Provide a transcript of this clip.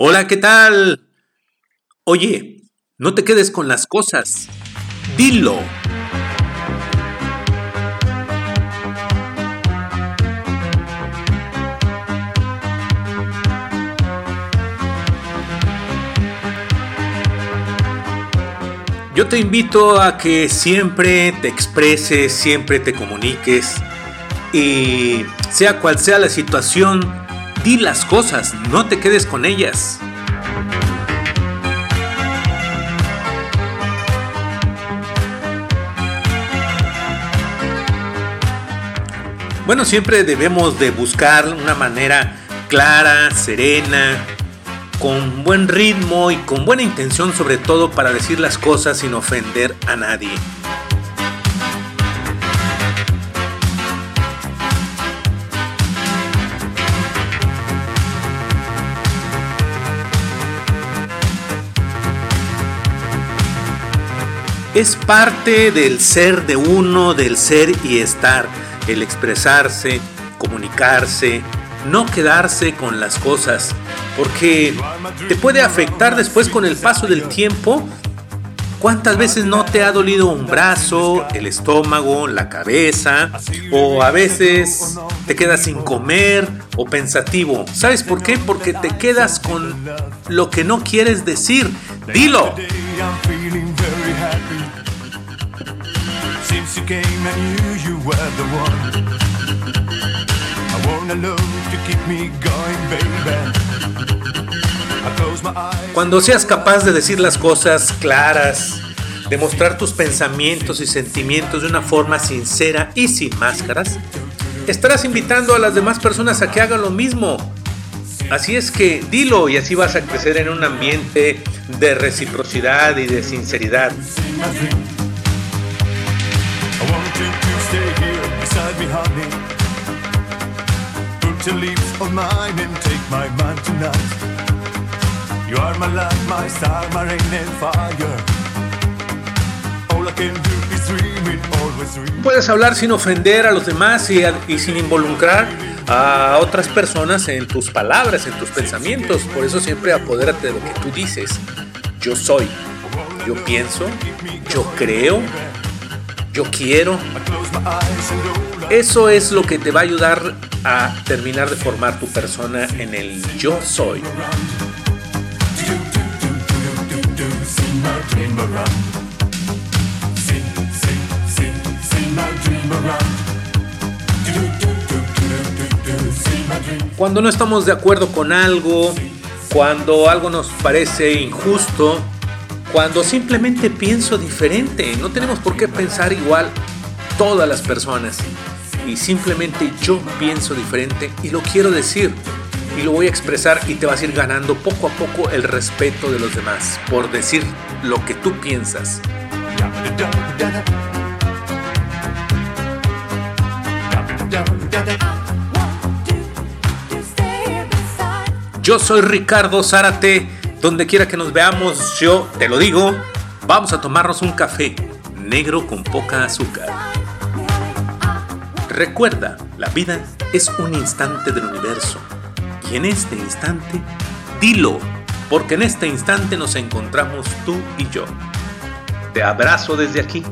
Hola, ¿qué tal? Oye, no te quedes con las cosas. Dilo. Yo te invito a que siempre te expreses, siempre te comuniques y sea cual sea la situación, di las cosas, no te quedes con ellas. Bueno, siempre debemos de buscar una manera clara, serena, con buen ritmo y con buena intención sobre todo para decir las cosas sin ofender a nadie. Es parte del ser de uno, del ser y estar, el expresarse, comunicarse, no quedarse con las cosas, porque te puede afectar después con el paso del tiempo. ¿Cuántas veces no te ha dolido un brazo, el estómago, la cabeza? O a veces te quedas sin comer o pensativo. ¿Sabes por qué? Porque te quedas con lo que no quieres decir. Dilo. Cuando seas capaz de decir las cosas claras, de mostrar tus pensamientos y sentimientos de una forma sincera y sin máscaras, estarás invitando a las demás personas a que hagan lo mismo. Así es que dilo y así vas a crecer en un ambiente de reciprocidad y de sinceridad. Puedes hablar sin ofender a los demás y, y, sin involucrar a otras personas en tus palabras, en tus pensamientos. Por eso siempre apodérate de lo que tú dices. Yo soy, yo pienso, yo creo, yo quiero. Eso es lo que te va a ayudar a terminar de formar tu persona en el yo soy. Cuando no estamos de acuerdo con algo, cuando algo nos parece injusto, cuando simplemente pienso diferente, no tenemos por qué pensar igual todas las personas. Y simplemente yo pienso diferente y lo quiero decir y lo voy a expresar y te vas a ir ganando poco a poco el respeto de los demás por decir lo que tú piensas. Yo soy Ricardo Zárate, donde quiera que nos veamos, yo te lo digo, vamos a tomarnos un café negro con poca azúcar. Recuerda, la vida es un instante del universo y en este instante, dilo, porque en este instante nos encontramos tú y yo. Te abrazo desde aquí